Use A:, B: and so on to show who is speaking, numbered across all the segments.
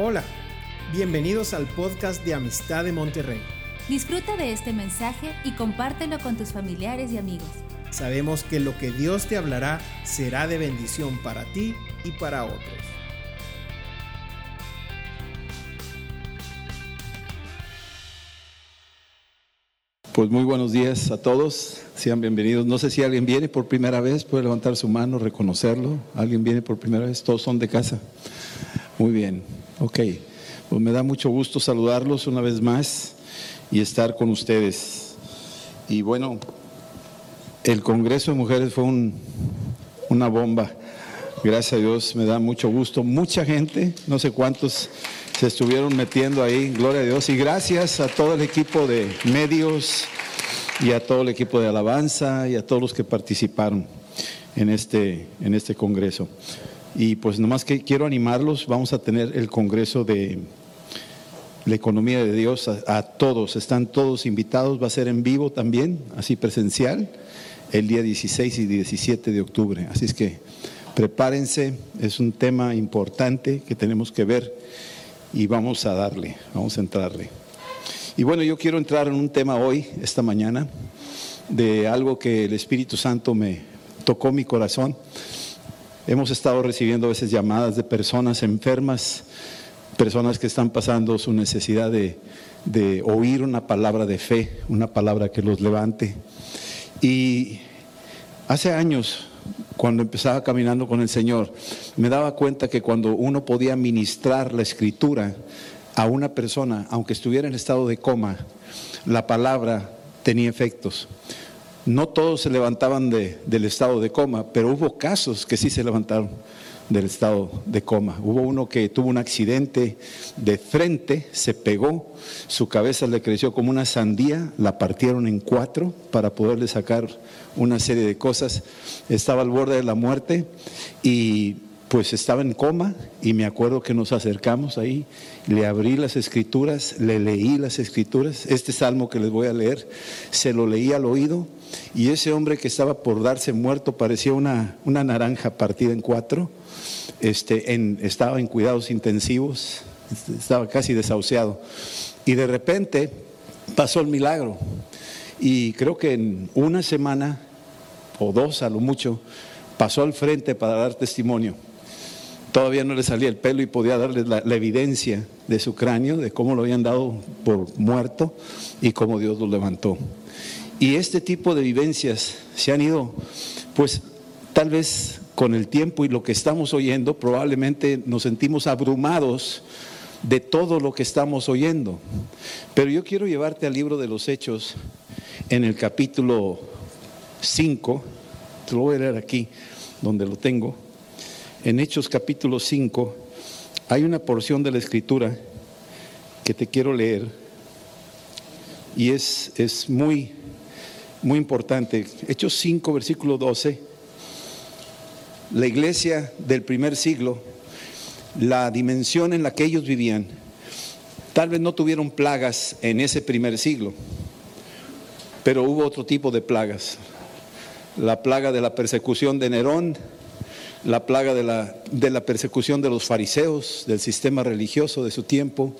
A: Hola, bienvenidos al podcast de Amistad de Monterrey.
B: Disfruta de este mensaje y compártelo con tus familiares y amigos.
A: Sabemos que lo que Dios te hablará será de bendición para ti y para otros.
C: Pues muy buenos días a todos, sean bienvenidos. No sé si alguien viene por primera vez, puede levantar su mano, reconocerlo. ¿Alguien viene por primera vez? Todos son de casa. Muy bien. Ok, pues me da mucho gusto saludarlos una vez más y estar con ustedes. Y bueno, el Congreso de Mujeres fue una bomba. Gracias a Dios, me da mucho gusto. Mucha gente, no sé cuántos se estuvieron metiendo ahí, gloria a Dios. Y gracias a todo el equipo de medios y a todo el equipo de alabanza y a todos los que participaron en este, en este Congreso. Y pues nomás que quiero animarlos, vamos a tener el Congreso de la Economía de Dios a, todos, están todos invitados, va a ser en vivo también, así presencial, el día 16 y 17 de octubre. Así es que prepárense, es un tema importante que tenemos que ver y vamos a darle, vamos a entrarle. Y bueno, yo quiero entrar en un tema hoy, esta mañana, de algo que el Espíritu Santo me tocó mi corazón. Hemos estado recibiendo a veces llamadas de personas enfermas, personas que están pasando su necesidad de, oír una palabra de fe, una palabra que los levante. Y hace años, cuando empezaba caminando con el Señor, me daba cuenta que cuando uno podía ministrar la escritura a una persona, aunque estuviera en estado de coma, la palabra tenía efectos. No todos se levantaban del estado de coma, pero hubo casos que sí se levantaron del estado de coma. Hubo uno que tuvo un accidente de frente, se pegó, su cabeza le creció como una sandía, la partieron en cuatro para poderle sacar una serie de cosas. Estaba al borde de la muerte y pues estaba en coma y me acuerdo que nos acercamos ahí, le abrí las escrituras, le leí las escrituras, este salmo que les voy a leer, se lo leí al oído y ese hombre que estaba por darse muerto parecía una, una naranja partida en cuatro, este, estaba en cuidados intensivos, estaba casi desahuciado. Y de repente pasó el milagro y creo que en una semana o dos a lo mucho pasó al frente para dar testimonio Todavía no le salía el pelo y podía darles la, evidencia de su cráneo, de cómo lo habían dado por muerto y cómo Dios lo levantó. Y este tipo de vivencias se han ido, pues tal vez con el tiempo y lo que estamos oyendo, probablemente nos sentimos abrumados de todo lo que estamos oyendo. Pero yo quiero llevarte al libro de los Hechos en el capítulo 5, te lo voy a leer aquí, donde lo tengo en Hechos capítulo 5 hay una porción de la escritura que te quiero leer y es, es muy, muy importante. Hechos 5, versículo 12. La iglesia del primer siglo, la dimensión en la que ellos vivían, tal vez no tuvieron plagas en ese primer siglo, pero hubo otro tipo de plagas. La plaga de la persecución de Nerón, la plaga de la, de la persecución de los fariseos, del sistema religioso de su tiempo.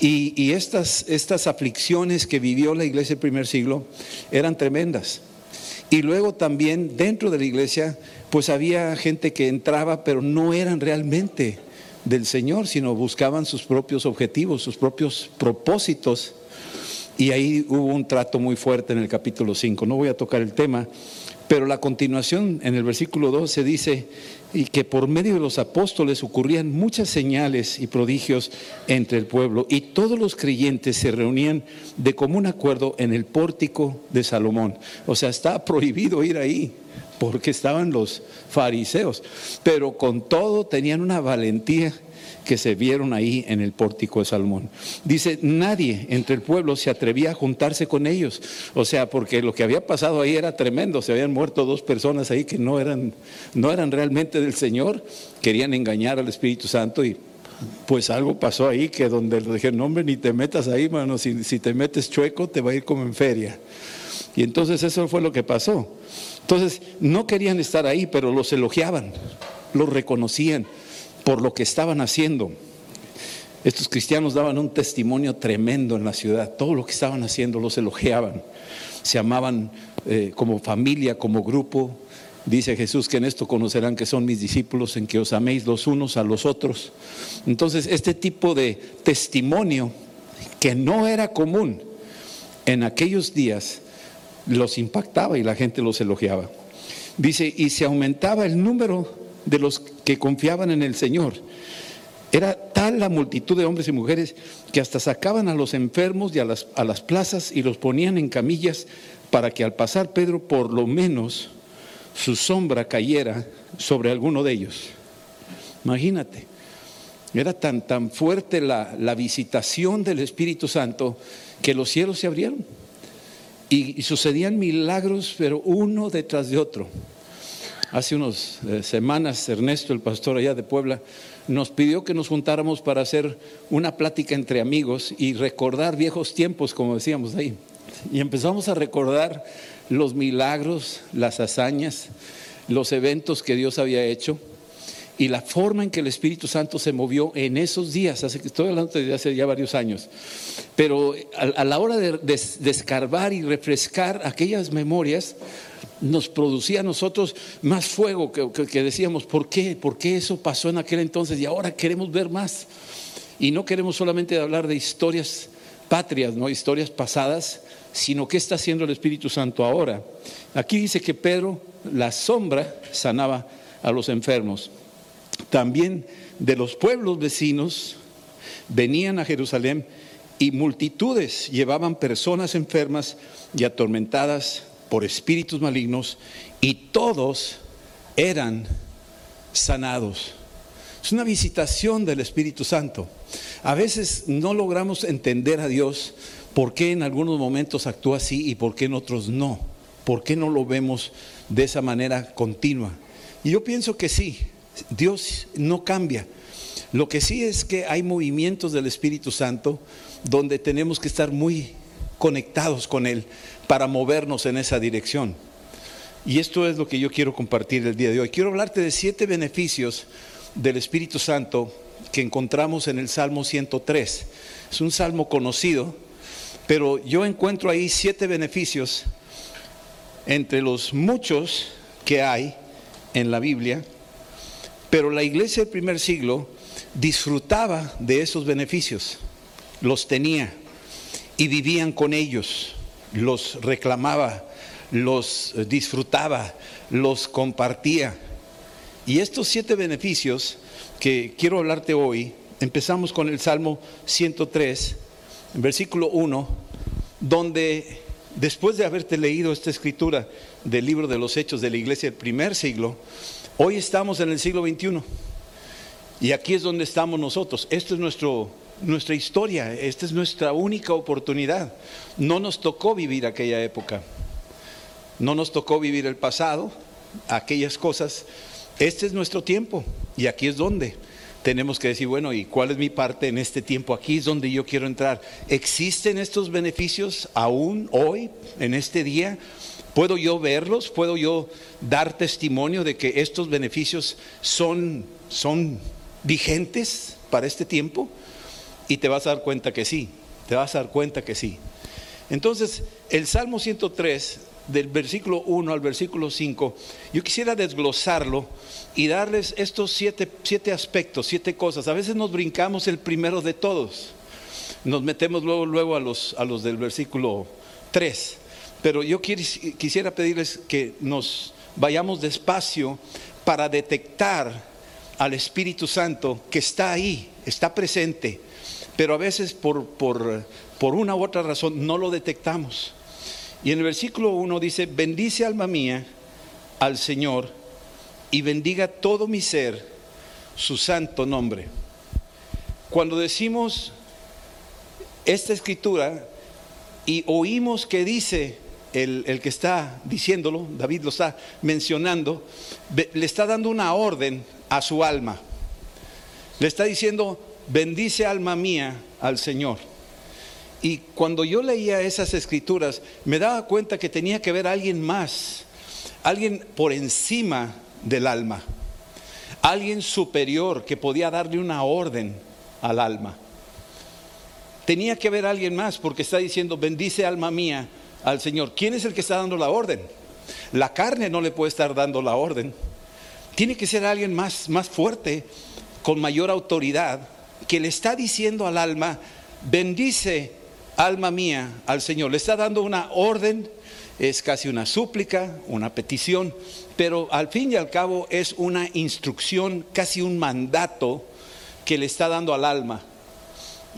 C: Y, y, estas, estas aflicciones que vivió la iglesia del primer siglo eran tremendas. Y luego también dentro de la iglesia, pues había gente que entraba, pero no eran realmente del Señor, sino buscaban sus propios objetivos, sus propios propósitos. Y ahí hubo un trato muy fuerte en el capítulo 5. No voy a tocar el tema, pero la continuación en el versículo 12 dice, y que por medio de los apóstoles ocurrían muchas señales y prodigios entre el pueblo, y todos los creyentes se reunían de común acuerdo en el pórtico de Salomón. O sea, está prohibido ir ahí, porque estaban los fariseos, pero con todo tenían una valentía que se vieron ahí en el pórtico de Salmón. Dice, nadie entre el pueblo se atrevía a juntarse con ellos. O sea, porque lo que había pasado ahí era tremendo. Se habían muerto dos personas ahí que no eran, no eran realmente del Señor. Querían engañar al Espíritu Santo y pues algo pasó ahí que donde le dije, no hombre, ni te metas ahí, mano. Si, si te metes chueco, te va a ir como en feria. Y entonces eso fue lo que pasó. Entonces, no querían estar ahí, pero los elogiaban, los reconocían por lo que estaban haciendo. Estos cristianos daban un testimonio tremendo en la ciudad. Todo lo que estaban haciendo los elogiaban. Se amaban eh, como familia, como grupo. Dice Jesús que en esto conocerán que son mis discípulos, en que os améis los unos a los otros. Entonces, este tipo de testimonio que no era común en aquellos días, los impactaba y la gente los elogiaba. Dice, y se aumentaba el número de los que confiaban en el Señor. Era tal la multitud de hombres y mujeres que hasta sacaban a los enfermos y a las, a las plazas y los ponían en camillas para que al pasar Pedro por lo menos su sombra cayera sobre alguno de ellos. Imagínate, era tan, tan fuerte la, la visitación del Espíritu Santo que los cielos se abrieron y, y sucedían milagros, pero uno detrás de otro. Hace unas eh, semanas, Ernesto, el pastor allá de Puebla, nos pidió que nos juntáramos para hacer una plática entre amigos y recordar viejos tiempos, como decíamos ahí. Y empezamos a recordar los milagros, las hazañas, los eventos que Dios había hecho y la forma en que el Espíritu Santo se movió en esos días, hace que estoy hablando de hace ya varios años, pero a, la hora de, de, escarbar y refrescar aquellas memorias, nos producía a nosotros más fuego que, decíamos, ¿por qué? ¿Por qué eso pasó en aquel entonces? Y ahora queremos ver más. Y no queremos solamente hablar de historias patrias, no historias pasadas, sino qué está haciendo el Espíritu Santo ahora. Aquí dice que Pedro, la sombra, sanaba a los enfermos. También de los pueblos vecinos venían a Jerusalén y multitudes llevaban personas enfermas y atormentadas por espíritus malignos y todos eran sanados. Es una visitación del Espíritu Santo. A veces no logramos entender a Dios por qué en algunos momentos actúa así y por qué en otros no. ¿Por qué no lo vemos de esa manera continua? Y yo pienso que sí, Dios no cambia. Lo que sí es que hay movimientos del Espíritu Santo donde tenemos que estar muy conectados con Él para movernos en esa dirección. Y esto es lo que yo quiero compartir el día de hoy. Quiero hablarte de siete beneficios del Espíritu Santo que encontramos en el Salmo 103. Es un salmo conocido, pero yo encuentro ahí siete beneficios entre los muchos que hay en la Biblia, pero la iglesia del primer siglo disfrutaba de esos beneficios, los tenía y vivían con ellos los reclamaba, los disfrutaba, los compartía. Y estos siete beneficios que quiero hablarte hoy, empezamos con el Salmo 103, versículo 1, donde después de haberte leído esta escritura del libro de los hechos de la iglesia del primer siglo, hoy estamos en el siglo XXI. Y aquí es donde estamos nosotros. Esto es nuestro nuestra historia, esta es nuestra única oportunidad. No nos tocó vivir aquella época, no nos tocó vivir el pasado, aquellas cosas. Este es nuestro tiempo y aquí es donde tenemos que decir, bueno, ¿y cuál es mi parte en este tiempo? Aquí es donde yo quiero entrar. ¿Existen estos beneficios aún hoy, en este día? ¿Puedo yo verlos? ¿Puedo yo dar testimonio de que estos beneficios son, son vigentes para este tiempo? Y te vas a dar cuenta que sí, te vas a dar cuenta que sí. Entonces, el Salmo 103, del versículo 1 al versículo 5, yo quisiera desglosarlo y darles estos siete, siete aspectos, siete cosas. A veces nos brincamos el primero de todos. Nos metemos luego, luego a, los, a los del versículo 3. Pero yo quisiera pedirles que nos vayamos despacio para detectar al Espíritu Santo que está ahí, está presente pero a veces por, por, una u otra razón no lo detectamos. Y en el versículo 1 dice, bendice alma mía al Señor y bendiga todo mi ser su santo nombre. Cuando decimos esta escritura y oímos que dice el, que está diciéndolo, David lo está mencionando, le está dando una orden a su alma. Le está diciendo, bendice alma mía al Señor. Y cuando yo leía esas escrituras, me daba cuenta que tenía que ver a alguien más, alguien por encima del alma, alguien superior que podía darle una orden al alma. tenía que haber alguien más porque está diciendo, bendice alma mía al Señor. ¿Quién es el que está dando la orden? La carne no le puede estar dando la orden. Tiene que ser alguien más, más fuerte, con mayor autoridad, que le está diciendo al alma, bendice alma mía al Señor. Le está dando una orden, es casi una súplica, una petición, pero al fin y al cabo es una instrucción, casi un mandato que le está dando al alma.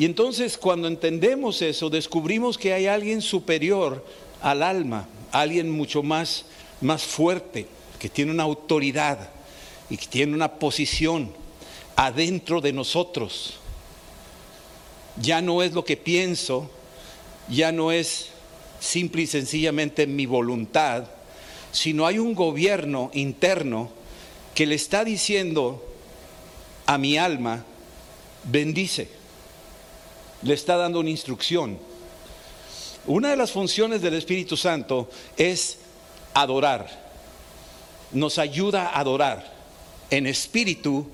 C: Y entonces cuando entendemos eso, descubrimos que hay alguien superior al alma, alguien mucho más, más fuerte, que tiene una autoridad y que tiene una posición adentro de nosotros. Ya no es lo que pienso, ya no es simple y sencillamente mi voluntad, sino hay un gobierno interno que le está diciendo a mi alma, bendice, le está dando una instrucción. Una de las funciones del Espíritu Santo es adorar, nos ayuda a adorar en espíritu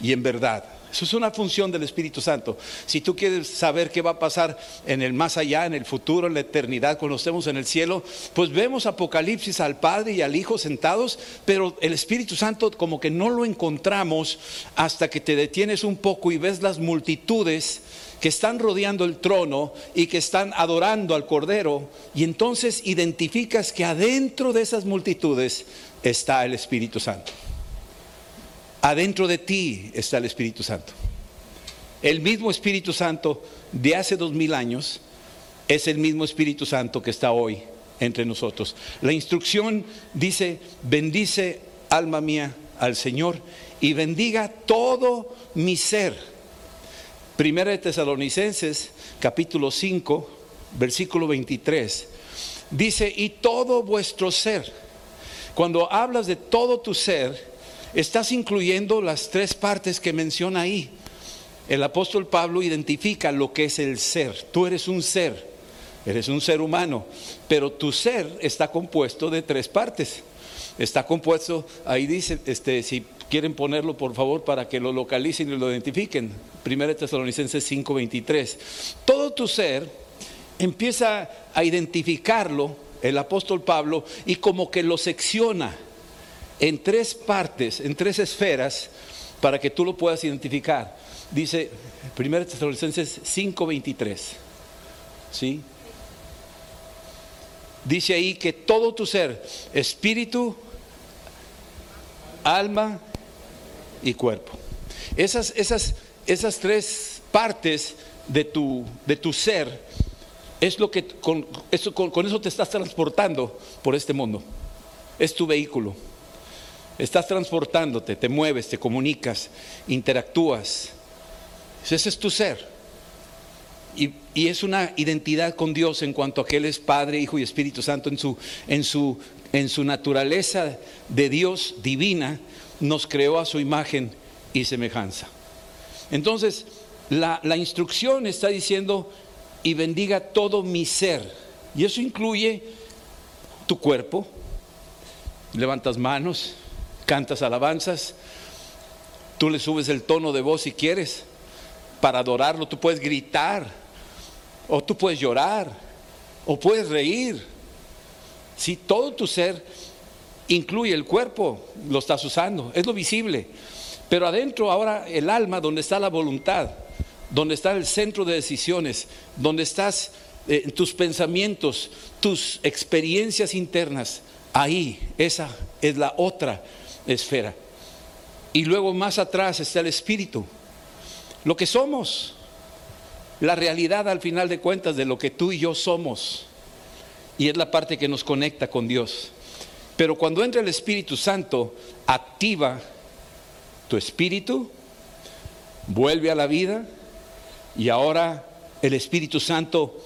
C: y en verdad. Eso es una función del Espíritu Santo. Si tú quieres saber qué va a pasar en el más allá, en el futuro, en la eternidad, cuando estemos en el cielo, pues vemos Apocalipsis al Padre y al Hijo sentados, pero el Espíritu Santo como que no lo encontramos hasta que te detienes un poco y ves las multitudes que están rodeando el trono y que están adorando al Cordero, y entonces identificas que adentro de esas multitudes está el Espíritu Santo. Adentro de ti está el Espíritu Santo. El mismo Espíritu Santo de hace dos mil años es el mismo Espíritu Santo que está hoy entre nosotros. La instrucción dice, bendice alma mía al Señor y bendiga todo mi ser. Primera de Tesalonicenses, capítulo 5, versículo 23, dice, y todo vuestro ser. Cuando hablas de todo tu ser, estás incluyendo las tres partes que menciona ahí. El apóstol Pablo identifica lo que es el ser. Tú eres un ser, eres un ser humano, pero tu ser está compuesto de tres partes. Está compuesto, ahí dice, este, si quieren ponerlo por favor para que lo localicen y lo identifiquen. Primera Tesalonicenses 5:23. Todo tu ser empieza a identificarlo el apóstol Pablo y como que lo secciona en tres partes, en tres esferas, para que tú lo puedas identificar. Dice 1 Tesalonicenses 5:23. ¿Sí? Dice ahí que todo tu ser, espíritu, alma y cuerpo. Esas, esas, esas tres partes de tu, de tu ser es lo que con eso, con eso te estás transportando por este mundo. Es tu vehículo. Estás transportándote, te mueves, te comunicas, interactúas. Ese es tu ser. Y, es una identidad con Dios en cuanto a que Él es Padre, Hijo y Espíritu Santo. En su, en su, en su naturaleza de Dios divina, nos creó a su imagen y semejanza. Entonces, la, la instrucción está diciendo, y bendiga todo mi ser. Y eso incluye tu cuerpo, levantas manos, cantas alabanzas, tú le subes el tono de voz si quieres para adorarlo, tú puedes gritar, o tú puedes llorar, o puedes reír. Si todo tu ser incluye el cuerpo, lo estás usando, es lo visible. Pero adentro ahora el alma, donde está la voluntad, donde está el centro de decisiones, donde estás eh, tus pensamientos, tus experiencias internas, ahí, esa es la otra esfera. Y luego más atrás está el espíritu, lo que somos, la realidad al final de cuentas de lo que tú y yo somos. Y es la parte que nos conecta con Dios. Pero cuando entra el Espíritu Santo, activa tu espíritu, vuelve a la vida y ahora el Espíritu Santo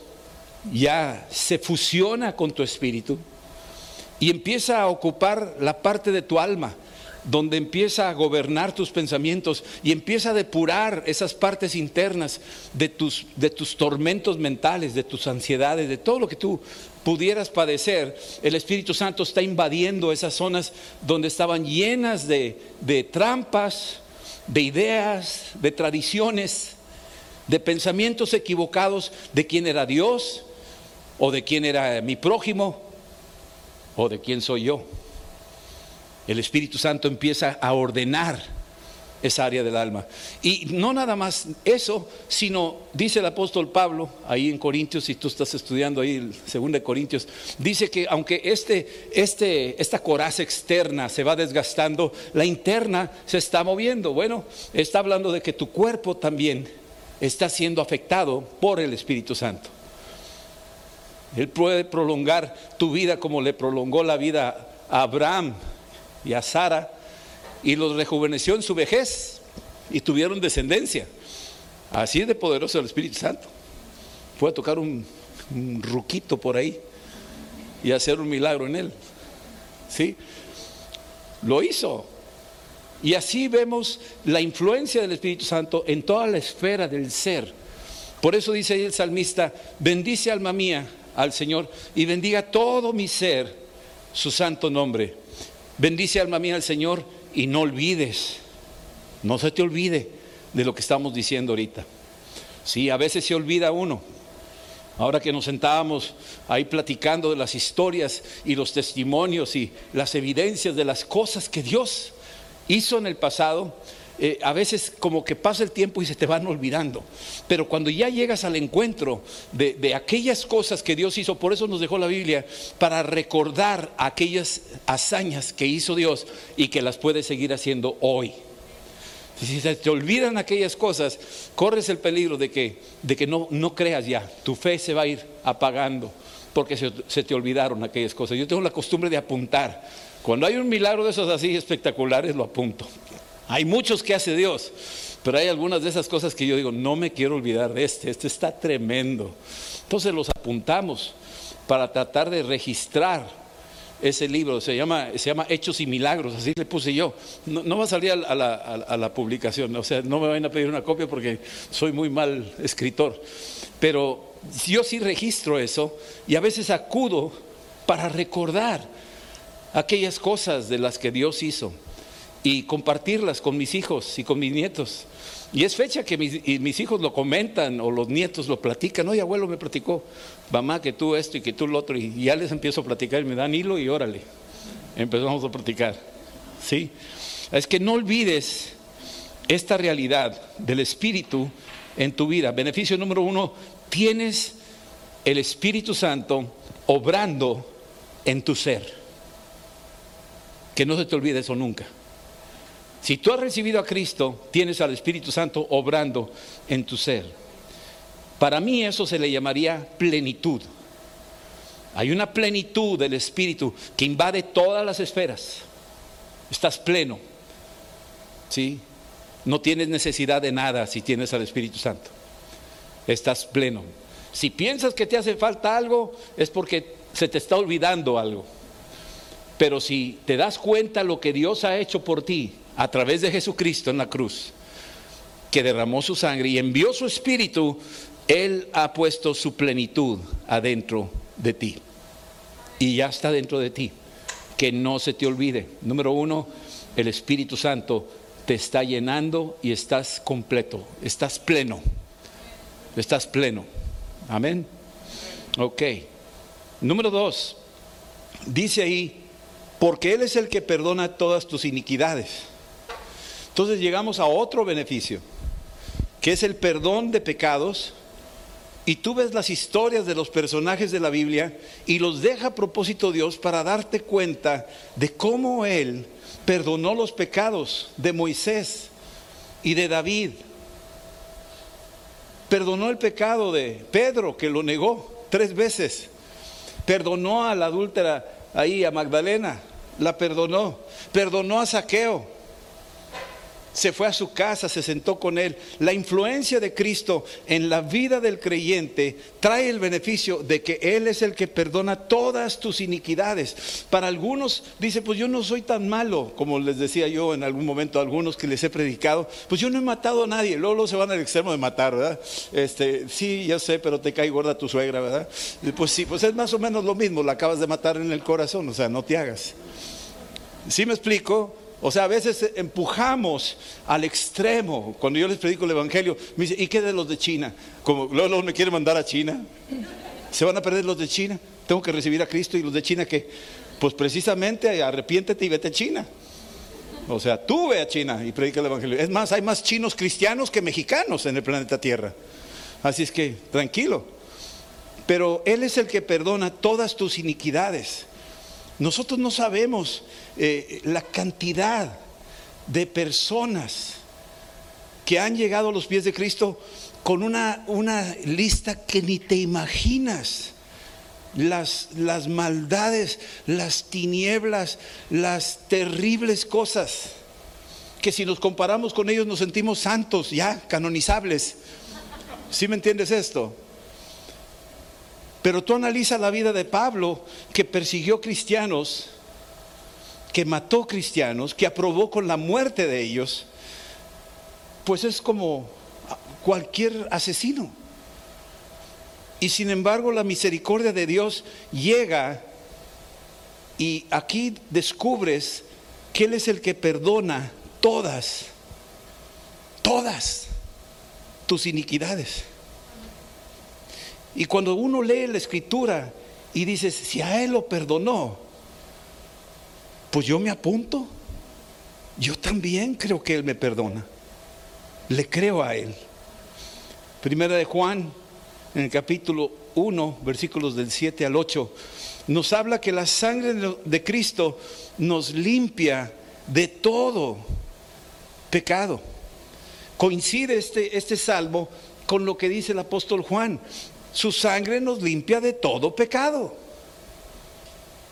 C: ya se fusiona con tu espíritu y empieza a ocupar la parte de tu alma donde empieza a gobernar tus pensamientos y empieza a depurar esas partes internas de tus, de tus tormentos mentales, de tus ansiedades, de todo lo que tú pudieras padecer, el Espíritu Santo está invadiendo esas zonas donde estaban llenas de, de trampas, de ideas, de tradiciones, de pensamientos equivocados de quién era Dios o de quién era mi prójimo o de quién soy yo. El Espíritu Santo empieza a ordenar esa área del alma. Y no nada más eso, sino, dice el apóstol Pablo, ahí en Corintios, si tú estás estudiando ahí el segundo de Corintios, dice que aunque este, este, esta coraza externa se va desgastando, la interna se está moviendo. Bueno, está hablando de que tu cuerpo también está siendo afectado por el Espíritu Santo. Él puede prolongar tu vida como le prolongó la vida a Abraham y a Sara y los rejuveneció en su vejez y tuvieron descendencia. Así de poderoso el Espíritu Santo. Puede tocar un, ruquito por ahí y hacer un milagro en él. ¿Sí? Lo hizo. Y así vemos la influencia del Espíritu Santo en toda la esfera del ser. Por eso dice el salmista, bendice alma mía al Señor y bendiga todo mi ser su santo nombre. Bendice alma mía al Señor y no olvides, no se te olvide de lo que estamos diciendo ahorita. Sí, a veces se olvida uno. Ahora que nos sentábamos ahí platicando de las historias y los testimonios y las evidencias de las cosas que Dios hizo en el pasado, eh, a veces como que pasa el tiempo y se te van olvidando. Pero cuando ya llegas al encuentro de, de, aquellas cosas que Dios hizo, por eso nos dejó la Biblia, para recordar aquellas hazañas que hizo Dios y que las puede seguir haciendo hoy. Si se te olvidan aquellas cosas, corres el peligro de que, de que no, no creas ya, tu fe se va a ir apagando porque se, se te olvidaron aquellas cosas. Yo tengo la costumbre de apuntar. Cuando hay un milagro de esos así espectaculares, lo apunto. Hay muchos que hace Dios, pero hay algunas de esas cosas que yo digo, no me quiero olvidar de este, este está tremendo. Entonces los apuntamos para tratar de registrar ese libro, se llama, se llama Hechos y Milagros, así le puse yo. No, va a salir a la, a la, publicación, o sea, no me van a pedir una copia porque soy muy mal escritor, pero yo sí registro eso y a veces acudo para recordar aquellas cosas de las que Dios hizo y compartirlas con mis hijos y con mis nietos. Y es fecha que mis, hijos lo comentan o los nietos lo platican. Oye, abuelo me platicó, mamá, que tú esto y que tú lo otro. Y ya les empiezo a platicar y me dan hilo y órale. Empezamos a platicar. ¿Sí? Es que no olvides esta realidad del Espíritu en tu vida. Beneficio número uno, tienes el Espíritu Santo obrando en tu ser. Que no se te olvide eso nunca. Si tú has recibido a Cristo, tienes al Espíritu Santo obrando en tu ser. Para mí eso se le llamaría plenitud. Hay una plenitud del Espíritu que invade todas las esferas. Estás pleno. ¿Sí? No tienes necesidad de nada si tienes al Espíritu Santo. Estás pleno. Si piensas que te hace falta algo, es porque se te está olvidando algo. Pero si te das cuenta lo que Dios ha hecho por ti, a través de Jesucristo en la cruz, que derramó su sangre y envió su espíritu, Él ha puesto su plenitud adentro de ti. Y ya está dentro de ti. Que no se te olvide. Número uno, el Espíritu Santo te está llenando y estás completo, estás pleno. Estás pleno. Amén. Ok. Número dos, dice ahí, porque Él es el que perdona todas tus iniquidades. Entonces llegamos a otro beneficio, que es el perdón de pecados. Y tú ves las historias de los personajes de la Biblia y los deja a propósito Dios para darte cuenta de cómo Él perdonó los pecados de Moisés y de David. Perdonó el pecado de Pedro, que lo negó tres veces. Perdonó a la adúltera ahí, a Magdalena, la perdonó. Perdonó a Saqueo se fue a su casa, se sentó con él. La influencia de Cristo en la vida del creyente trae el beneficio de que Él es el que perdona todas tus iniquidades. Para algunos dice, pues yo no soy tan malo, como les decía yo en algún momento a algunos que les he predicado, pues yo no he matado a nadie. Luego, se van al extremo de matar, ¿verdad? Este, sí, ya sé, pero te cae gorda tu suegra, ¿verdad? Pues sí, pues es más o menos lo mismo, la acabas de matar en el corazón, o sea, no te hagas. ¿Sí me explico? O sea, a veces empujamos al extremo. Cuando yo les predico el Evangelio, me dice, ¿y qué de los de China? Como luego me quiere mandar a China. ¿Se van a perder los de China? Tengo que recibir a Cristo y los de China que, pues precisamente arrepiéntete y vete a China. O sea, tú ve a China y predica el Evangelio. Es más, hay más chinos cristianos que mexicanos en el planeta Tierra. Así es que, tranquilo. Pero Él es el que perdona todas tus iniquidades. Nosotros no sabemos eh, la cantidad de personas que han llegado a los pies de Cristo con una, una lista que ni te imaginas. Las, las maldades, las tinieblas, las terribles cosas, que si nos comparamos con ellos nos sentimos santos, ya, canonizables. ¿Sí me entiendes esto? Pero tú analiza la vida de Pablo, que persiguió cristianos, que mató cristianos, que aprobó con la muerte de ellos, pues es como cualquier asesino. Y sin embargo la misericordia de Dios llega y aquí descubres que Él es el que perdona todas, todas tus iniquidades. Y cuando uno lee la escritura y dices, si a Él lo perdonó, pues yo me apunto. Yo también creo que Él me perdona. Le creo a Él. Primera de Juan, en el capítulo 1, versículos del 7 al 8, nos habla que la sangre de Cristo nos limpia de todo pecado. Coincide este, este salmo con lo que dice el apóstol Juan. Su sangre nos limpia de todo pecado.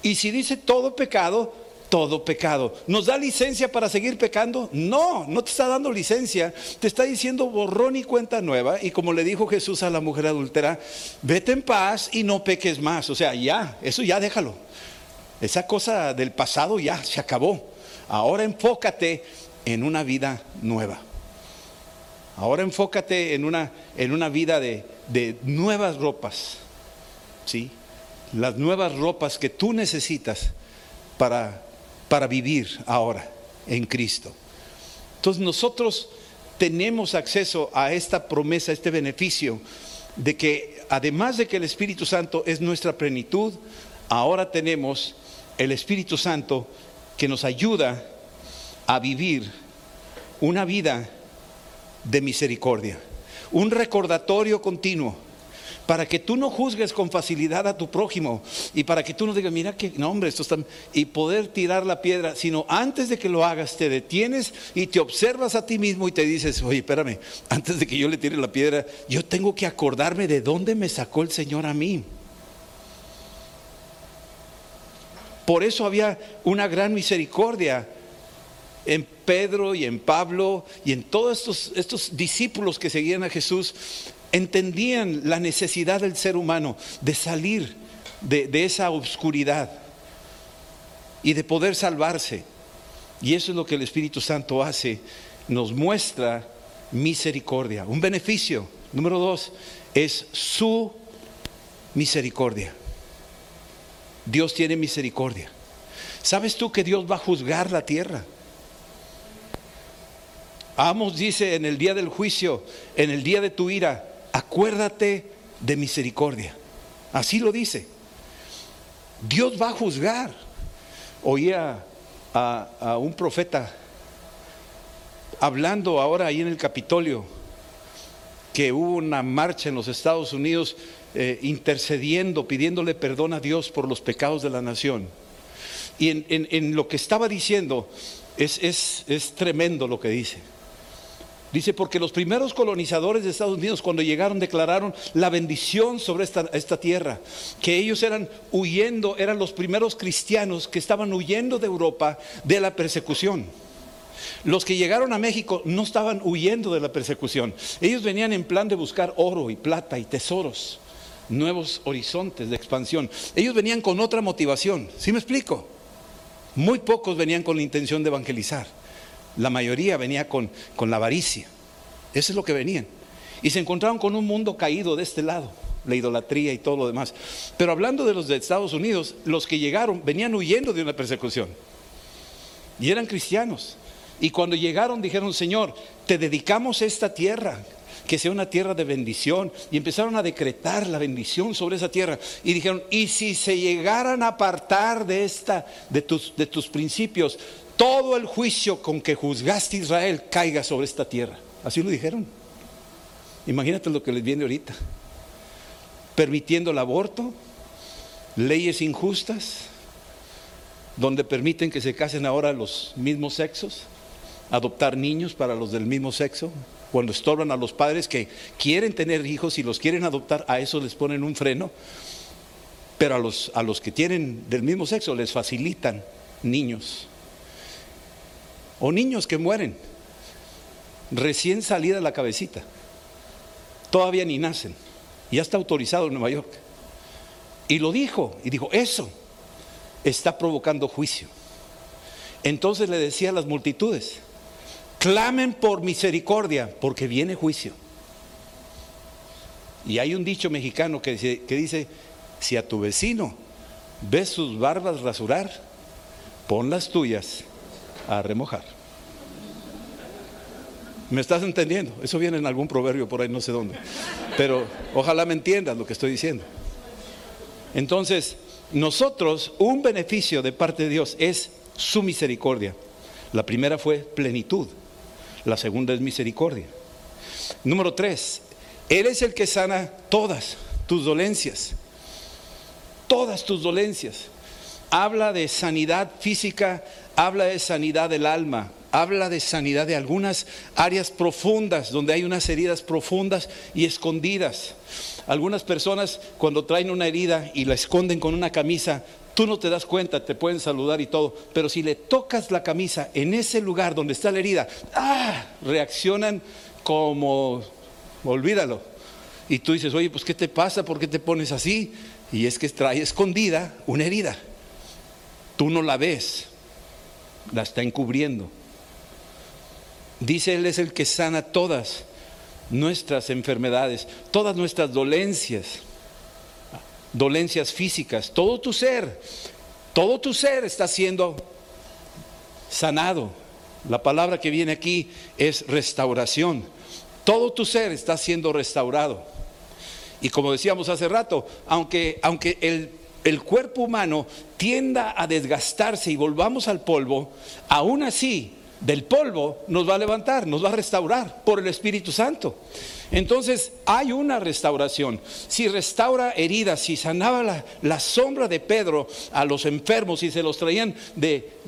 C: Y si dice todo pecado, todo pecado. ¿Nos da licencia para seguir pecando? No, no te está dando licencia. Te está diciendo borrón y cuenta nueva. Y como le dijo Jesús a la mujer adúltera, vete en paz y no peques más. O sea, ya, eso ya déjalo. Esa cosa del pasado ya se acabó. Ahora enfócate en una vida nueva. Ahora enfócate en una, en una vida de, de nuevas ropas, ¿sí? Las nuevas ropas que tú necesitas para, para vivir ahora en Cristo. Entonces nosotros tenemos acceso a esta promesa, a este beneficio de que además de que el Espíritu Santo es nuestra plenitud, ahora tenemos el Espíritu Santo que nos ayuda a vivir una vida de misericordia un recordatorio continuo para que tú no juzgues con facilidad a tu prójimo y para que tú no digas, mira que, no esto está, y poder tirar la piedra, sino antes de que lo hagas, te detienes y te observas a ti mismo y te dices, oye, espérame, antes de que yo le tire la piedra, yo tengo que acordarme de dónde me sacó el Señor a mí. Por eso había una gran misericordia en Pedro y en Pablo y en todos estos, discípulos que seguían a Jesús, entendían la necesidad del ser humano de salir de, de esa oscuridad y de poder salvarse. Y eso es lo que el Espíritu Santo hace, nos muestra misericordia. Un beneficio, número dos, es su misericordia. Dios tiene misericordia. ¿Sabes tú que Dios va a juzgar la tierra? Amos dice en el día del juicio, en el día de tu ira, acuérdate de misericordia. Así lo dice. Dios va a juzgar. Oía a, un profeta hablando ahora ahí en el Capitolio que hubo una marcha en los Estados Unidos eh, intercediendo, pidiéndole perdón a Dios por los pecados de la nación. Y en, lo que estaba diciendo es, es tremendo lo que dice. Dice, porque los primeros colonizadores de Estados Unidos cuando llegaron declararon la bendición sobre esta, tierra, que ellos eran huyendo, eran los primeros cristianos que estaban huyendo de Europa de la persecución. Los que llegaron a México no estaban huyendo de la persecución, ellos venían en plan de buscar oro y plata y tesoros, nuevos horizontes de expansión. Ellos venían con otra motivación, ¿sí me explico? Muy pocos venían con la intención de evangelizar. La mayoría venía con, con la avaricia. Eso es lo que venían. Y se encontraron con un mundo caído de este lado, la idolatría y todo lo demás. Pero hablando de los de Estados Unidos, los que llegaron venían huyendo de una persecución. y eran cristianos. Y cuando llegaron dijeron, Señor, te dedicamos esta tierra, que sea una tierra de bendición. Y empezaron a decretar la bendición sobre esa tierra. Y dijeron, y si se llegaran a apartar de, esta, de, tus, de tus principios, todo el juicio con que juzgaste a Israel caiga sobre esta tierra. Así lo dijeron. Imagínate lo que les viene ahorita. Permitiendo el aborto, leyes injustas, donde permiten que se casen ahora los mismos sexos, adoptar niños para los del mismo sexo, cuando estorban a los padres que quieren tener hijos y los quieren adoptar, a eso les ponen un freno, pero a los, a los que tienen del mismo sexo les facilitan niños. O niños que mueren, recién salida la cabecita, todavía ni nacen, ya está autorizado en Nueva York. Y lo dijo, y dijo, eso está provocando juicio. Entonces le decía a las multitudes, clamen por misericordia, porque viene juicio. Y hay un dicho mexicano que dice, que dice, si a tu vecino ves sus barbas rasurar, pon las tuyas a remojar. ¿Me estás entendiendo? Eso viene en algún proverbio por ahí, no sé dónde. Pero ojalá me entiendas lo que estoy diciendo. Entonces, nosotros, un beneficio de parte de Dios es su misericordia. La primera fue plenitud. La segunda es misericordia. Número tres, Él es el que sana todas tus dolencias. Todas tus dolencias. Habla de sanidad física, habla de sanidad del alma, habla de sanidad de algunas áreas profundas, donde hay unas heridas profundas y escondidas. Algunas personas cuando traen una herida y la esconden con una camisa, Tú no te das cuenta, te pueden saludar y todo, pero si le tocas la camisa en ese lugar donde está la herida, ¡ah! reaccionan como, olvídalo. Y tú dices, oye, pues ¿qué te pasa? ¿Por qué te pones así? Y es que trae escondida una herida. Tú no la ves, la está encubriendo. Dice, Él es el que sana todas nuestras enfermedades, todas nuestras dolencias dolencias físicas, todo tu ser, todo tu ser está siendo sanado. La palabra que viene aquí es restauración. Todo tu ser está siendo restaurado. Y como decíamos hace rato, aunque, aunque el, el cuerpo humano tienda a desgastarse y volvamos al polvo, aún así del polvo nos va a levantar, nos va a restaurar por el Espíritu Santo. Entonces hay una restauración. Si restaura heridas, si sanaba la, sombra de Pedro a los enfermos y se los traían de,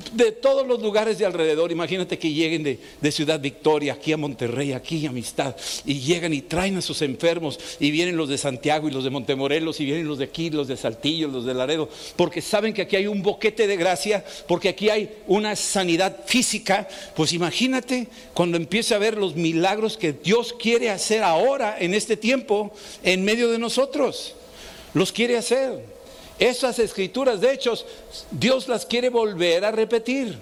C: todos los lugares de alrededor, imagínate que lleguen de, Ciudad Victoria, aquí a Monterrey, aquí a Amistad, y llegan y traen a sus enfermos, y vienen los de Santiago y los de Montemorelos, y vienen los de aquí, los de Saltillo, los de Laredo, porque saben que aquí hay un boquete de gracia, porque aquí hay una sanidad física, pues imagínate cuando empiece a ver los milagros que Dios quiere hacer ahora, en este tiempo, en medio de nosotros. Los quiere hacer. Esas escrituras, de hecho, Dios las quiere volver a repetir.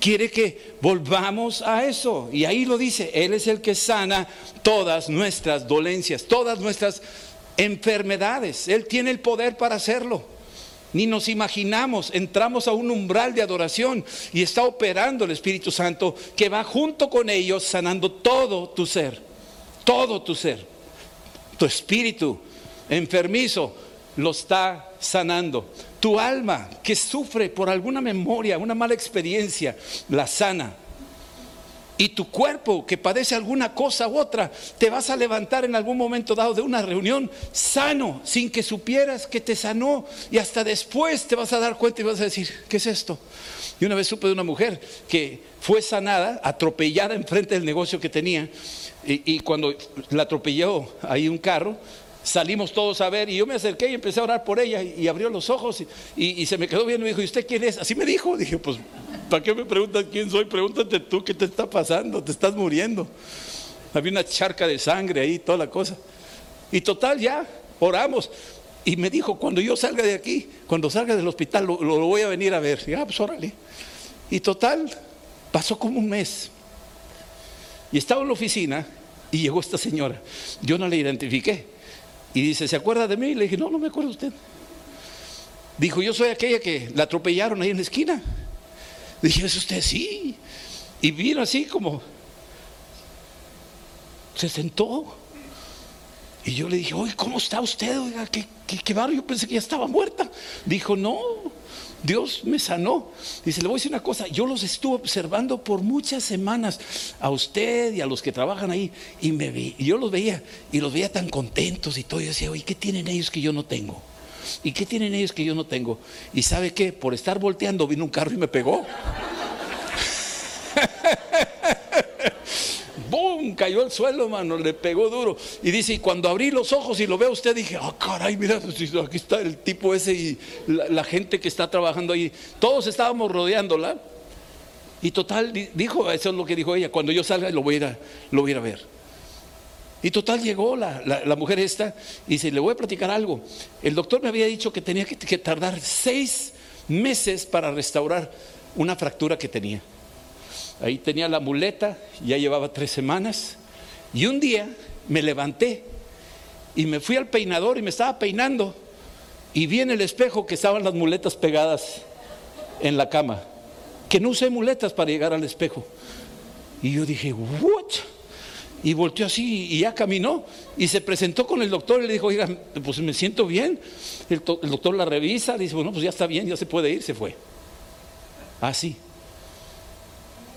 C: Quiere que volvamos a eso. Y ahí lo dice, Él es el que sana todas nuestras dolencias, todas nuestras enfermedades. Él tiene el poder para hacerlo. Ni nos imaginamos, entramos a un umbral de adoración y está operando el Espíritu Santo que va junto con ellos sanando todo tu ser todo tu ser, tu espíritu enfermizo lo está sanando. Tu alma que sufre por alguna memoria, una mala experiencia, la sana. Y tu cuerpo que padece alguna cosa u otra, te vas a levantar en algún momento dado de una reunión sano, sin que supieras que te sanó. Y hasta después te vas a dar cuenta y vas a decir, ¿qué es esto? Y una vez supe de una mujer que fue sanada, atropellada enfrente del negocio que tenía y, cuando la atropelló ahí un carro, salimos todos a ver y yo me acerqué y empecé a orar por ella y, abrió los ojos y, se me quedó viendo y me dijo, ¿y usted quién es? Así me dijo. Dije, pues, ¿para qué me preguntas quién soy? Pregúntate tú qué te está pasando, te estás muriendo. Había una charca de sangre ahí, toda la cosa. Y total, ya, oramos. Y me dijo, cuando yo salga de aquí, cuando salga del hospital, lo, voy a venir a ver. Y, ah, pues. Y total, pasó como un mes. Y estaba en la oficina y llegó esta señora. Yo no la identifiqué. Y dice, ¿se acuerda de mí? Y le dije, no, no me acuerdo usted. Dijo, yo soy aquella que la atropellaron ahí en la esquina. Dije, ¿es usted? Sí. Y vino así como, se sentó. Y yo le dije, oye, ¿cómo está usted? Oiga, ¿qué, qué, qué barrio? Yo pensé que ya estaba muerta. Dijo, no, Dios me sanó. Dice, le voy a decir una cosa, yo los estuve observando por muchas semanas, a usted y a los que trabajan ahí, y, me vi, y yo los veía, y los veía tan contentos y todo. Yo decía, oye, ¿qué tienen ellos que yo no tengo? ¿Y qué tienen ellos que yo no tengo? Y sabe qué, por estar volteando vino un carro y me pegó. Cayó al suelo, mano, le pegó duro. Y dice, y cuando abrí los ojos y lo veo usted, dije, ah, caray, mira, aquí está el tipo ese y la, gente que está trabajando ahí. Todos estábamos rodeándola. Y total, dijo, eso es lo que dijo ella, cuando yo salga lo voy a ir lo voy a, ir a ver. Y total llegó la, la, mujer esta y dice, le voy a platicar algo. El doctor me había dicho que tenía que tardar seis meses para restaurar una fractura que tenía. Ahí tenía la muleta, ya llevaba tres semanas. Y un día me levanté y me fui al peinador y me estaba peinando. Y vi en el espejo que estaban las muletas pegadas en la cama. Que no usé muletas para llegar al espejo. Y yo dije, ¿what? Y volteó así y ya caminó. Y se presentó con el doctor y le dijo, oiga, pues me siento bien. El, doctor la revisa, dice, bueno, pues ya está bien, ya se puede ir, se fue. Así.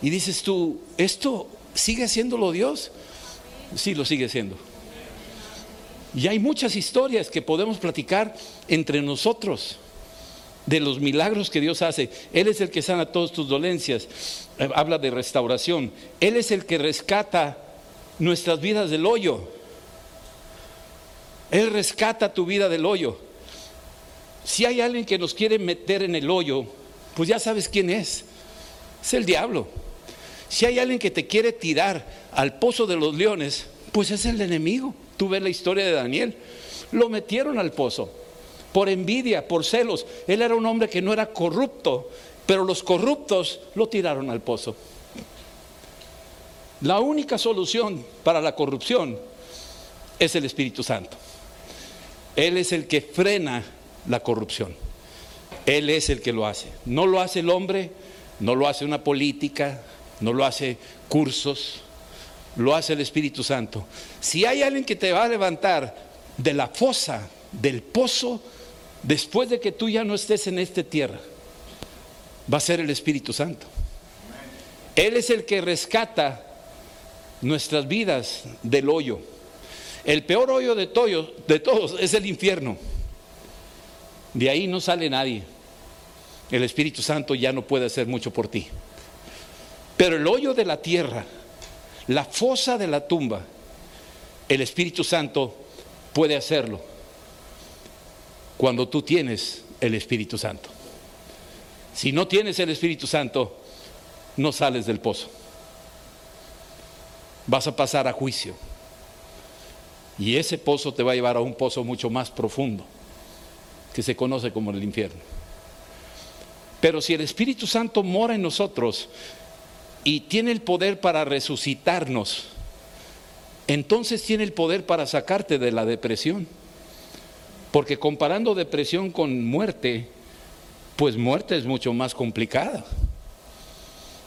C: Y dices tú, ¿esto sigue siéndolo Dios? Sí, lo sigue siendo. Y hay muchas historias que podemos platicar entre nosotros de los milagros que Dios hace. Él es el que sana todas tus dolencias. Eh, habla de restauración. Él es el que rescata nuestras vidas del hoyo. Él rescata tu vida del hoyo. Si hay alguien que nos quiere meter en el hoyo, pues ya sabes quién es. Es el diablo. Si hay alguien que te quiere tirar al pozo de los leones, pues es el enemigo. Tú ves la historia de Daniel. Lo metieron al pozo por envidia, por celos. Él era un hombre que no era corrupto, pero los corruptos lo tiraron al pozo. La única solución para la corrupción es el Espíritu Santo. Él es el que frena la corrupción. Él es el que lo hace. No lo hace el hombre, no lo hace una política, no lo hace cursos, lo hace el Espíritu Santo. Si hay alguien que te va a levantar de la fosa, del pozo, después de que tú ya no estés en esta tierra, va a ser el Espíritu Santo. Él es el que rescata nuestras vidas del hoyo. El peor hoyo de, de todos es el infierno. De ahí no sale nadie. El Espíritu Santo ya no puede hacer mucho por ti. Pero el hoyo de la tierra, la fosa de la tumba, el Espíritu Santo puede hacerlo cuando tú tienes el Espíritu Santo. Si no tienes el Espíritu Santo, no sales del pozo. Vas a pasar a juicio. Y ese pozo te va a llevar a un pozo mucho más profundo, que se conoce como el infierno. Pero si el Espíritu Santo mora en nosotros, y tiene el poder para resucitarnos, entonces tiene el poder para sacarte de la depresión. Porque comparando depresión con muerte, pues muerte es mucho más complicada.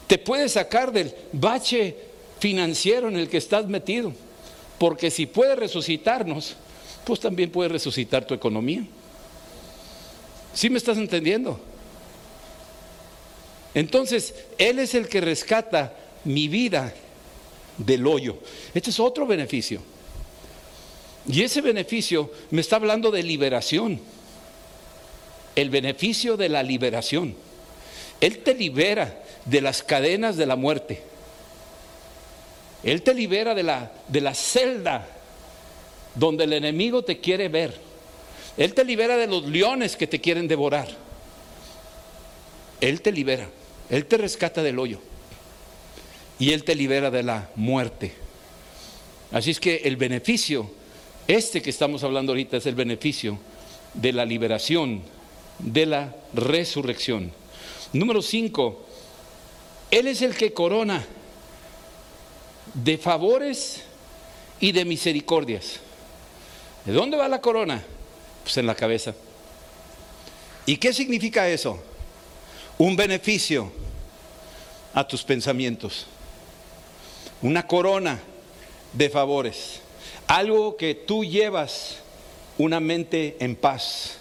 C: Te puede sacar del bache financiero en el que estás metido, porque si puede resucitarnos, pues también puede resucitar tu economía. ¿Sí me estás entendiendo? Entonces, Él es el que rescata mi vida del hoyo. Este es otro beneficio. Y ese beneficio me está hablando de liberación. El beneficio de la liberación. Él te libera de las cadenas de la muerte. Él te libera de la, de la celda donde el enemigo te quiere ver. Él te libera de los leones que te quieren devorar. Él te libera. Él te rescata del hoyo y Él te libera de la muerte. Así es que el beneficio, este que estamos hablando ahorita es el beneficio de la liberación, de la resurrección. Número cinco, Él es el que corona de favores y de misericordias. ¿De dónde va la corona? Pues en la cabeza. ¿Y qué significa eso? Un beneficio a tus pensamientos. Una corona de favores. Algo que tú llevas una mente en paz.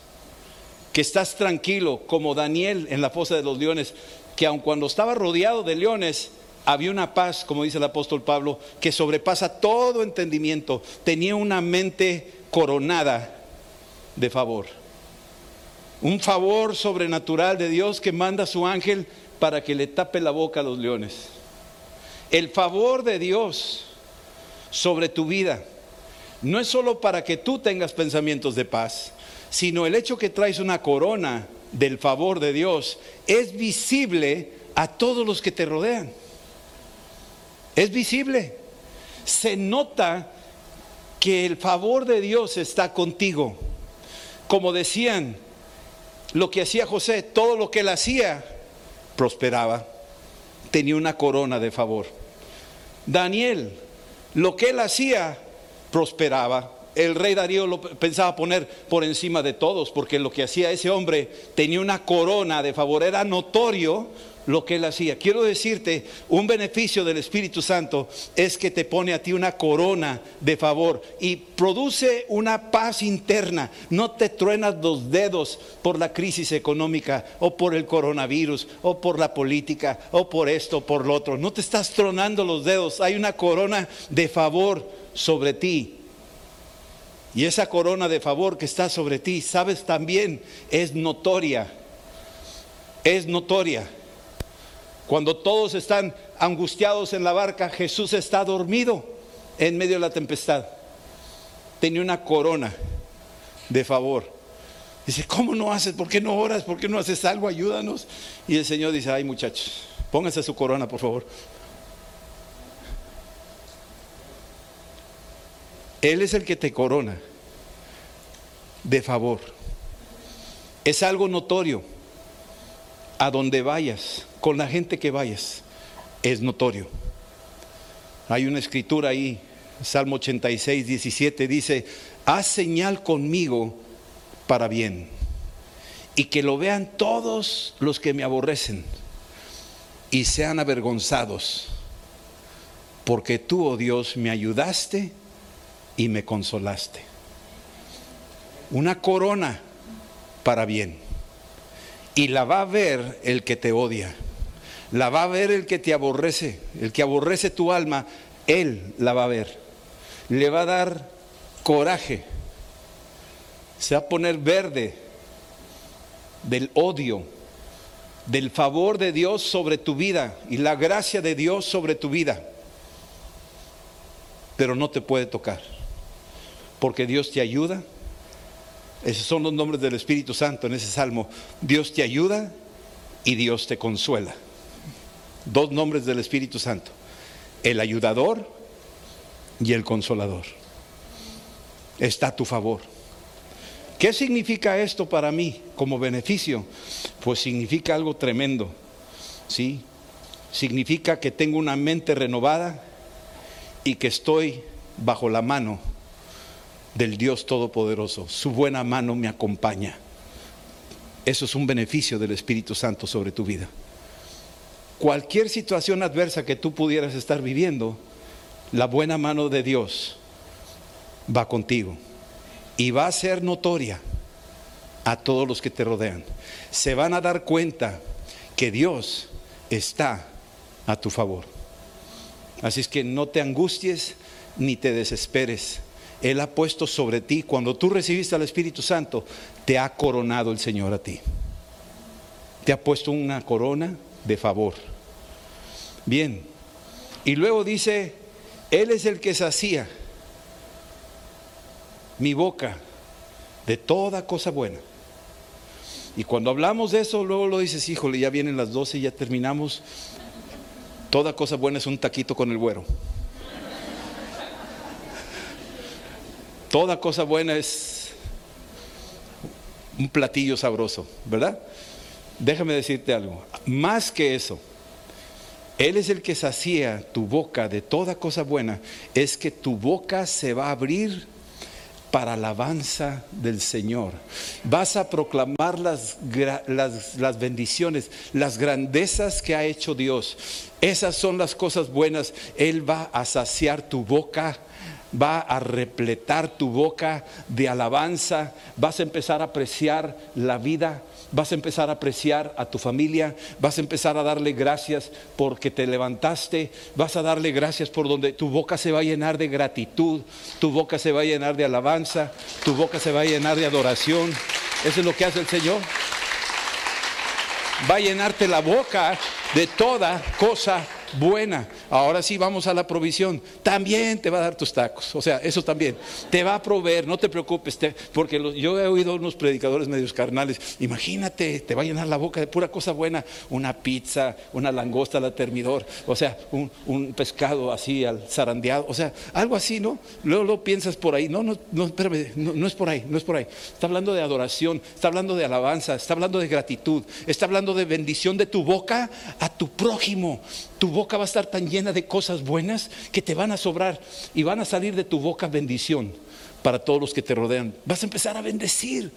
C: Que estás tranquilo, como Daniel en la fosa de los leones, que aun cuando estaba rodeado de leones, había una paz, como dice el apóstol Pablo, que sobrepasa todo entendimiento. Tenía una mente coronada de favor. Un favor sobrenatural de Dios que manda a su ángel para que le tape la boca a los leones. El favor de Dios sobre tu vida no es solo para que tú tengas pensamientos de paz, sino el hecho que traes una corona del favor de Dios es visible a todos los que te rodean. Es visible. Se nota que el favor de Dios está contigo. Como decían, lo que hacía José, todo lo que él hacía, prosperaba. Tenía una corona de favor. Daniel, lo que él hacía, prosperaba. El rey Darío lo pensaba poner por encima de todos, porque lo que hacía ese hombre tenía una corona de favor, era notorio lo que él hacía. Quiero decirte, un beneficio del Espíritu Santo es que te pone a ti una corona de favor y produce una paz interna. No te truenas los dedos por la crisis económica o por el coronavirus o por la política o por esto por lo otro. No te estás tronando los dedos. Hay una corona de favor sobre ti. Y esa corona de favor que está sobre ti, sabes también, es notoria. Es notoria. Cuando todos están angustiados en la barca, Jesús está dormido en medio de la tempestad. Tenía una corona de favor. Dice, ¿cómo no haces? ¿Por qué no oras? ¿Por qué no haces algo? Ayúdanos. Y el Señor dice, ay muchachos, pónganse su corona, por favor. Él es el que te corona de favor. Es algo notorio. A donde vayas, con la gente que vayas, es notorio. Hay una escritura ahí, Salmo 86, 17, dice, haz señal conmigo para bien, y que lo vean todos los que me aborrecen, y sean avergonzados, porque tú, oh Dios, me ayudaste y me consolaste. Una corona para bien. Y la va a ver el que te odia. La va a ver el que te aborrece. El que aborrece tu alma, él la va a ver. Le va a dar coraje. Se va a poner verde del odio, del favor de Dios sobre tu vida y la gracia de Dios sobre tu vida. Pero no te puede tocar porque Dios te ayuda. Esos son los nombres del Espíritu Santo en ese salmo. Dios te ayuda y Dios te consuela. Dos nombres del Espíritu Santo. El ayudador y el consolador. Está a tu favor. ¿Qué significa esto para mí como beneficio? Pues significa algo tremendo. ¿Sí? Significa que tengo una mente renovada y que estoy bajo la mano del Dios Todopoderoso. Su buena mano me acompaña. Eso es un beneficio del Espíritu Santo sobre tu vida. Cualquier situación adversa que tú pudieras estar viviendo, la buena mano de Dios va contigo y va a ser notoria a todos los que te rodean. Se van a dar cuenta que Dios está a tu favor. Así es que no te angusties ni te desesperes él ha puesto sobre ti, cuando tú recibiste al Espíritu Santo, te ha coronado el Señor a ti. Te ha puesto una corona de favor. Bien. Y luego dice, Él es el que sacía mi boca de toda cosa buena. Y cuando hablamos de eso, luego lo dices, híjole, ya vienen las 12 y ya terminamos. Toda cosa buena es un taquito con el güero. Toda cosa buena es un platillo sabroso, ¿verdad? Déjame decirte algo, más que eso, Él es el que sacía tu boca de toda cosa buena, es que tu boca se va a abrir para alabanza del Señor. Vas a proclamar las, las, las, bendiciones, las grandezas que ha hecho Dios. Esas son las cosas buenas. Él va a saciar tu boca va a repletar tu boca de alabanza, vas a empezar a apreciar la vida, vas a empezar a apreciar a tu familia, vas a empezar a darle gracias porque te levantaste, vas a darle gracias por donde tu boca se va a llenar de gratitud, tu boca se va a llenar de alabanza, tu boca se va a llenar de adoración. Eso es lo que hace el Señor. Va a llenarte la boca de toda cosa buena. Ahora sí vamos a la provisión. También te va a dar tus tacos. O sea, eso también. Te va a proveer, no te preocupes. porque yo he oído unos predicadores medios carnales. Imagínate, te va a llenar la boca de pura cosa buena. Una pizza, una langosta al termidor. O sea, un, pescado así al zarandeado. O sea, algo así, ¿no? Luego lo piensas por ahí. No, no, no, espérame, no, no es por ahí, no es por ahí. Está hablando de adoración, está hablando de alabanza, está hablando de gratitud, está hablando de bendición de tu boca a tu prójimo. Tu boca va a estar tan llena de cosas buenas que te van a sobrar y van a salir de tu boca bendición para todos los que te rodean. Vas a empezar a bendecir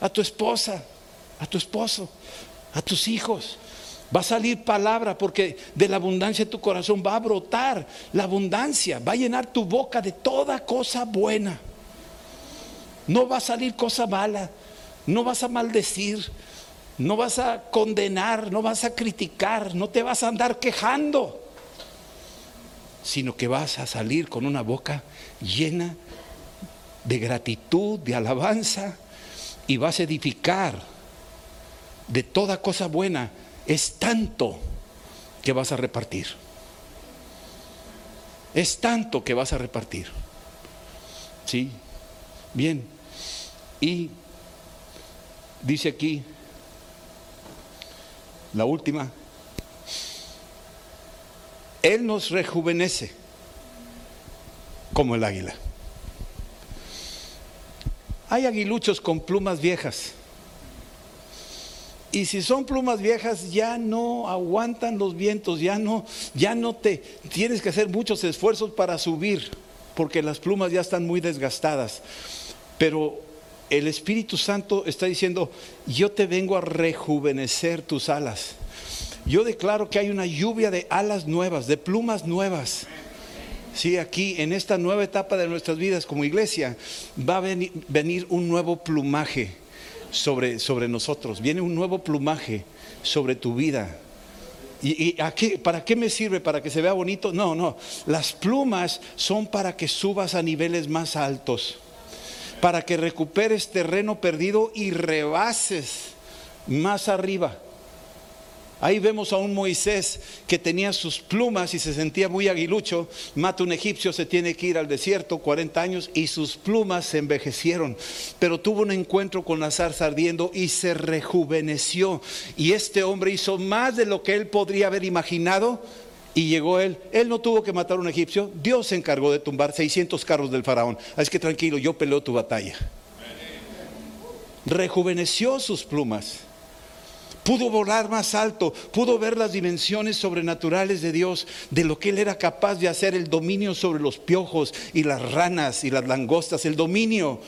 C: a tu esposa, a tu esposo, a tus hijos. Va a salir palabra porque de la abundancia de tu corazón va a brotar la abundancia, va a llenar tu boca de toda cosa buena. No va a salir cosa mala, no vas a maldecir, no vas a condenar, no vas a criticar, no te vas a andar quejando, sino que vas a salir con una boca llena de gratitud, de alabanza, y vas a edificar de toda cosa buena. Es tanto que vas a repartir. Es tanto que vas a repartir. ¿Sí? Bien. Y dice aquí, la última. Él nos rejuvenece como el águila. Hay aguiluchos con plumas viejas. Y si son plumas viejas ya no aguantan los vientos, ya no ya no te tienes que hacer muchos esfuerzos para subir porque las plumas ya están muy desgastadas. Pero el Espíritu Santo está diciendo, yo te vengo a rejuvenecer tus alas. Yo declaro que hay una lluvia de alas nuevas, de plumas nuevas. Sí, aquí en esta nueva etapa de nuestras vidas como iglesia va a venir, un nuevo plumaje sobre, sobre, nosotros. Viene un nuevo plumaje sobre tu vida. ¿Y, y para qué me sirve? ¿Para que se vea bonito? No, no. Las plumas son para que subas a niveles más altos para que recuperes terreno perdido y rebases más arriba. Ahí vemos a un Moisés que tenía sus plumas y se sentía muy aguilucho. Mata un egipcio, se tiene que ir al desierto, 40 años, y sus plumas se envejecieron. Pero tuvo un encuentro con la zarza ardiendo y se rejuveneció. Y este hombre hizo más de lo que él podría haber imaginado y llegó él. Él no tuvo que matar a un egipcio. Dios se encargó de tumbar 600 carros del faraón. Así que tranquilo, yo peleo tu batalla. Rejuveneció sus plumas. Pudo volar más alto, pudo ver las dimensiones sobrenaturales de Dios, de lo que Él era capaz de hacer, el dominio sobre los piojos y las ranas y las langostas, el dominio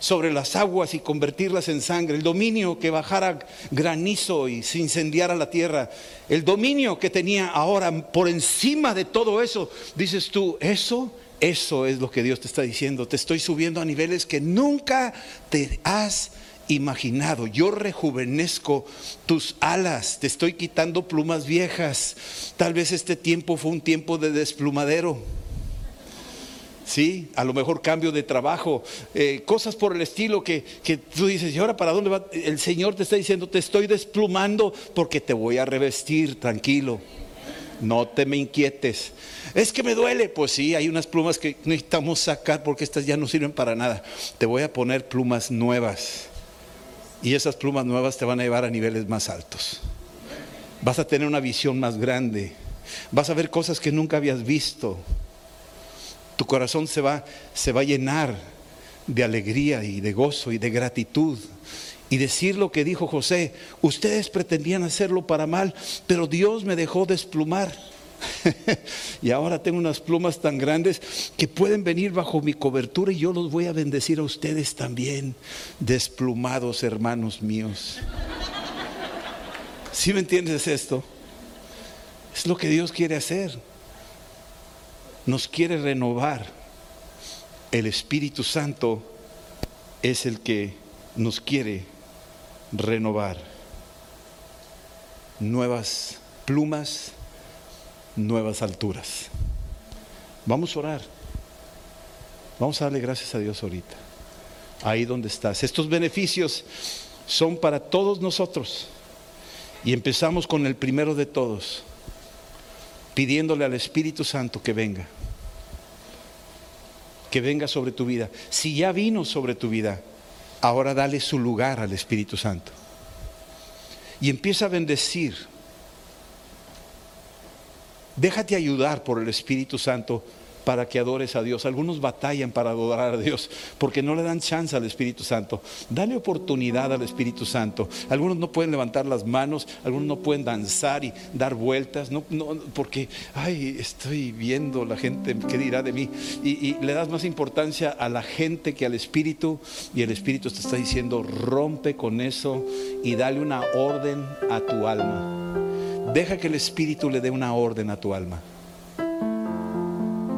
C: sobre las aguas y convertirlas en sangre, el dominio que bajara granizo y se incendiara la tierra, el dominio que tenía ahora por encima de todo eso, dices tú, eso, eso es lo que Dios te está diciendo, te estoy subiendo a niveles que nunca te has imaginado. Yo rejuvenezco tus alas, te estoy quitando plumas viejas. Tal vez este tiempo fue un tiempo de desplumadero. ¿sí? A lo mejor cambio de trabajo, eh, cosas por el estilo que, que, tú dices, ¿y ahora para dónde va? El Señor te está diciendo, te estoy desplumando porque te voy a revestir, tranquilo. No te me inquietes. Es que me duele. Pues sí, hay unas plumas que necesitamos sacar porque estas ya no sirven para nada. Te voy a poner plumas nuevas. Y esas plumas nuevas te van a llevar a niveles más altos. Vas a tener una visión más grande. Vas a ver cosas que nunca habías visto tu corazón se va, se va a llenar de alegría y de gozo y de gratitud. Y decir lo que dijo José, ustedes pretendían hacerlo para mal, pero Dios me dejó desplumar. y ahora tengo unas plumas tan grandes que pueden venir bajo mi cobertura y yo los voy a bendecir a ustedes también, desplumados hermanos míos. ¿Sí me entiendes esto? Es lo que Dios quiere hacer. Nos quiere renovar. El Espíritu Santo es el que nos quiere renovar. Nuevas plumas, nuevas alturas. Vamos a orar. Vamos a darle gracias a Dios ahorita. Ahí donde estás. Estos beneficios son para todos nosotros. Y empezamos con el primero de todos, pidiéndole al Espíritu Santo que venga. Que venga sobre tu vida. Si ya vino sobre tu vida, ahora dale su lugar al Espíritu Santo. Y empieza a bendecir Déjate ayudar por el Espíritu Santo para que adores a Dios. Algunos batallan para adorar a Dios porque no le dan chance al Espíritu Santo. Dale oportunidad al Espíritu Santo. Algunos no pueden levantar las manos, algunos no pueden danzar y dar vueltas, no, porque, ay, estoy viendo la gente, ¿qué dirá de mí? Y, y le das más importancia a la gente que al Espíritu y el Espíritu te está diciendo, rompe con eso y dale una orden a tu alma. Deja que el Espíritu le dé una orden a tu alma.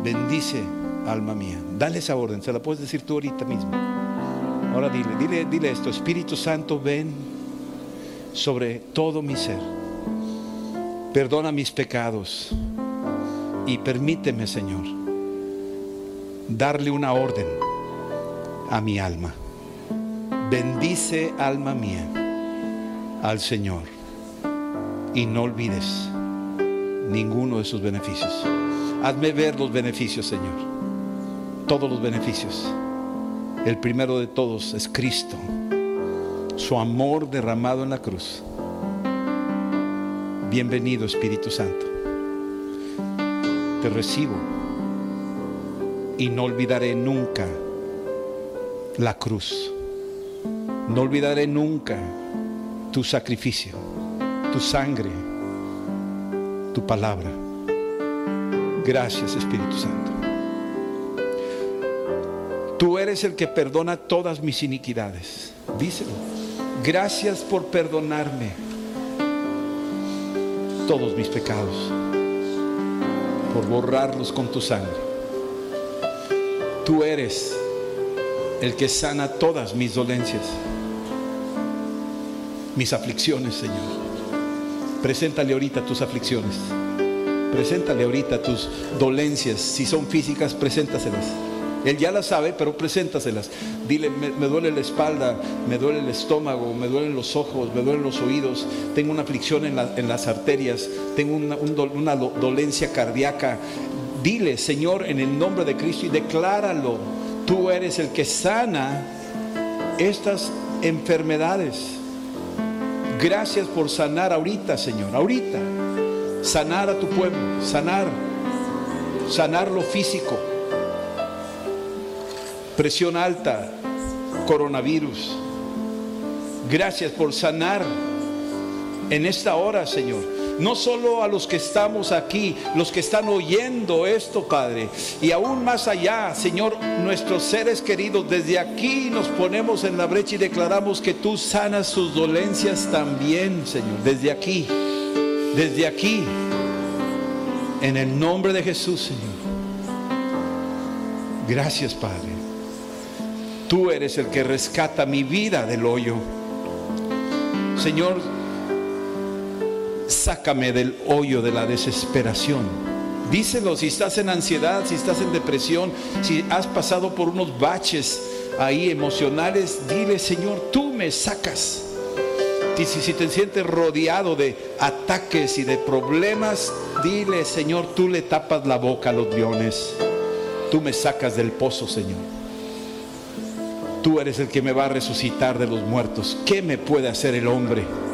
C: Bendice, alma mía. Dale esa orden. Se la puedes decir tú ahorita mismo. Ahora dile, dile, dile esto. Espíritu Santo, ven sobre todo mi ser. Perdona mis pecados. Y permíteme, Señor, darle una orden a mi alma. Bendice, alma mía, al Señor y no olvides ninguno de sus beneficios. Hazme ver los beneficios, Señor. Todos los beneficios. El primero de todos es Cristo. Su amor derramado en la cruz. Bienvenido Espíritu Santo. Te recibo y no olvidaré nunca la cruz. No olvidaré nunca tu sacrificio tu sangre, tu palabra. Gracias Espíritu Santo. Tú eres el que perdona todas mis iniquidades. Díselo. Gracias por perdonarme todos mis pecados, por borrarlos con tu sangre. Tú eres el que sana todas mis dolencias, mis aflicciones, Señor. Preséntale ahorita tus aflicciones. Preséntale ahorita tus dolencias. Si son físicas, preséntaselas. Él ya las sabe, pero preséntaselas. Dile, me, duele la espalda, me duele el estómago, me duelen los ojos, me duelen los oídos, tengo una aflicción en, las arterias, tengo una, una dolencia cardíaca. Dile, Señor, en el nombre de Cristo y decláralo. Tú eres el que sana estas enfermedades. Gracias por sanar ahorita, Señor, ahorita. Sanar a tu pueblo, sanar, sanar lo físico. Presión alta, coronavirus. Gracias por sanar en esta hora, Señor no solo a los que estamos aquí, los que están oyendo esto, Padre, y aún más allá, Señor, nuestros seres queridos, desde aquí nos ponemos en la brecha y declaramos que tú sanas sus dolencias también, Señor, desde aquí, desde aquí, en el nombre de Jesús, Señor. Gracias, Padre. Tú eres el que rescata mi vida del hoyo. Señor, sácame del hoyo de la desesperación. Díselo si estás en ansiedad, si estás en depresión, si has pasado por unos baches ahí emocionales, dile, Señor, tú me sacas. Y si, si te sientes rodeado de ataques y de problemas, dile, Señor, tú le tapas la boca a los leones. Tú me sacas del pozo, Señor. Tú eres el que me va a resucitar de los muertos. ¿Qué me puede hacer el hombre?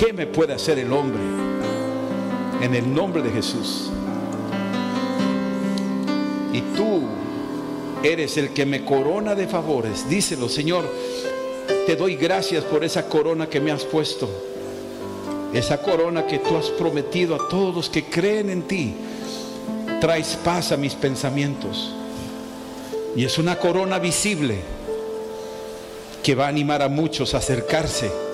C: ¿Qué me puede hacer el hombre? En el nombre de Jesús. Y tú eres el que me corona de favores. Díselo, Señor, te doy gracias por esa corona que me has puesto. esa corona que tú has prometido a todos los que creen en ti, traes paz a mis pensamientos. Y es una corona visible que va a animar a muchos a acercarse.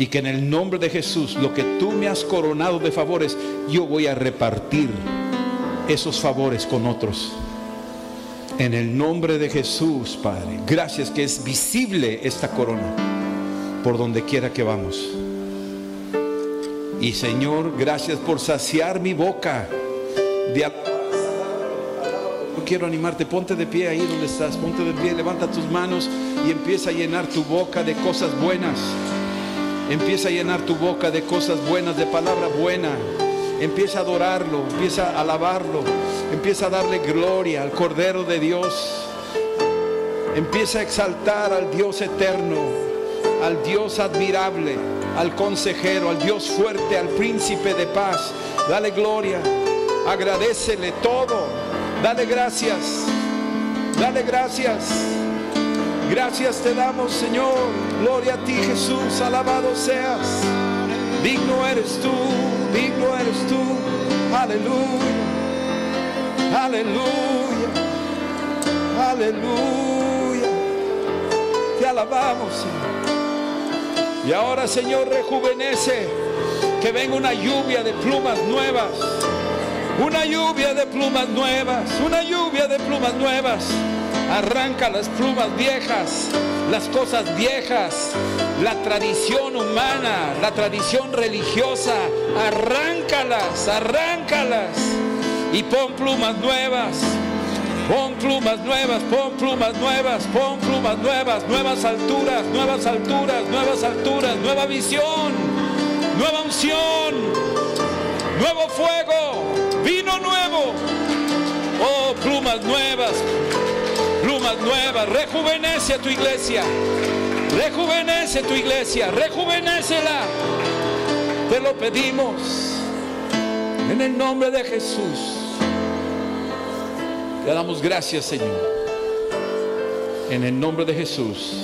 C: Y que en el nombre de Jesús, lo que tú me has coronado de favores, yo voy a repartir esos favores con otros. En el nombre de Jesús, Padre. Gracias que es visible esta corona por donde quiera que vamos. Y Señor, gracias por saciar mi boca de quiero animarte, ponte de pie ahí donde estás, ponte de pie, levanta tus manos y empieza a llenar tu boca de cosas buenas. Empieza a llenar tu boca de cosas buenas, de palabra buena. Empieza a adorarlo, empieza a alabarlo, empieza a darle gloria al Cordero de Dios. Empieza a exaltar al Dios eterno, al Dios admirable, al consejero, al Dios fuerte, al príncipe de paz. Dale gloria, agradecele todo, dale gracias, dale gracias. Gracias te damos, Señor. Gloria a ti, Jesús. Alabado seas. Digno eres tú, digno eres tú. Aleluya. Aleluya. Aleluya. Te alabamos, Señor. Y ahora, Señor, rejuvenece. Que venga una lluvia de plumas nuevas. Una lluvia de plumas nuevas. Una lluvia de plumas nuevas. Arranca las plumas viejas, las cosas viejas, la tradición humana, la tradición religiosa. Arráncalas, arráncalas. Y pon plumas nuevas. Pon plumas nuevas, pon plumas nuevas, pon plumas nuevas, nuevas alturas, nuevas alturas, nuevas alturas, nueva visión, nueva unción, nuevo fuego, vino nuevo. Oh, plumas nuevas, plumas nuevas, rejuvenece a tu iglesia, rejuvenece tu iglesia, rejuvenécela. Te lo pedimos en el nombre de Jesús. Te damos gracias, Señor. En el nombre de Jesús.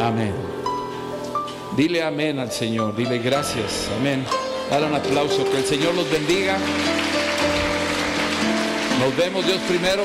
C: Amén. Dile amén al Señor. Dile gracias. Amén. Dale un aplauso. Que el Señor los bendiga. Nos vemos Dios primero.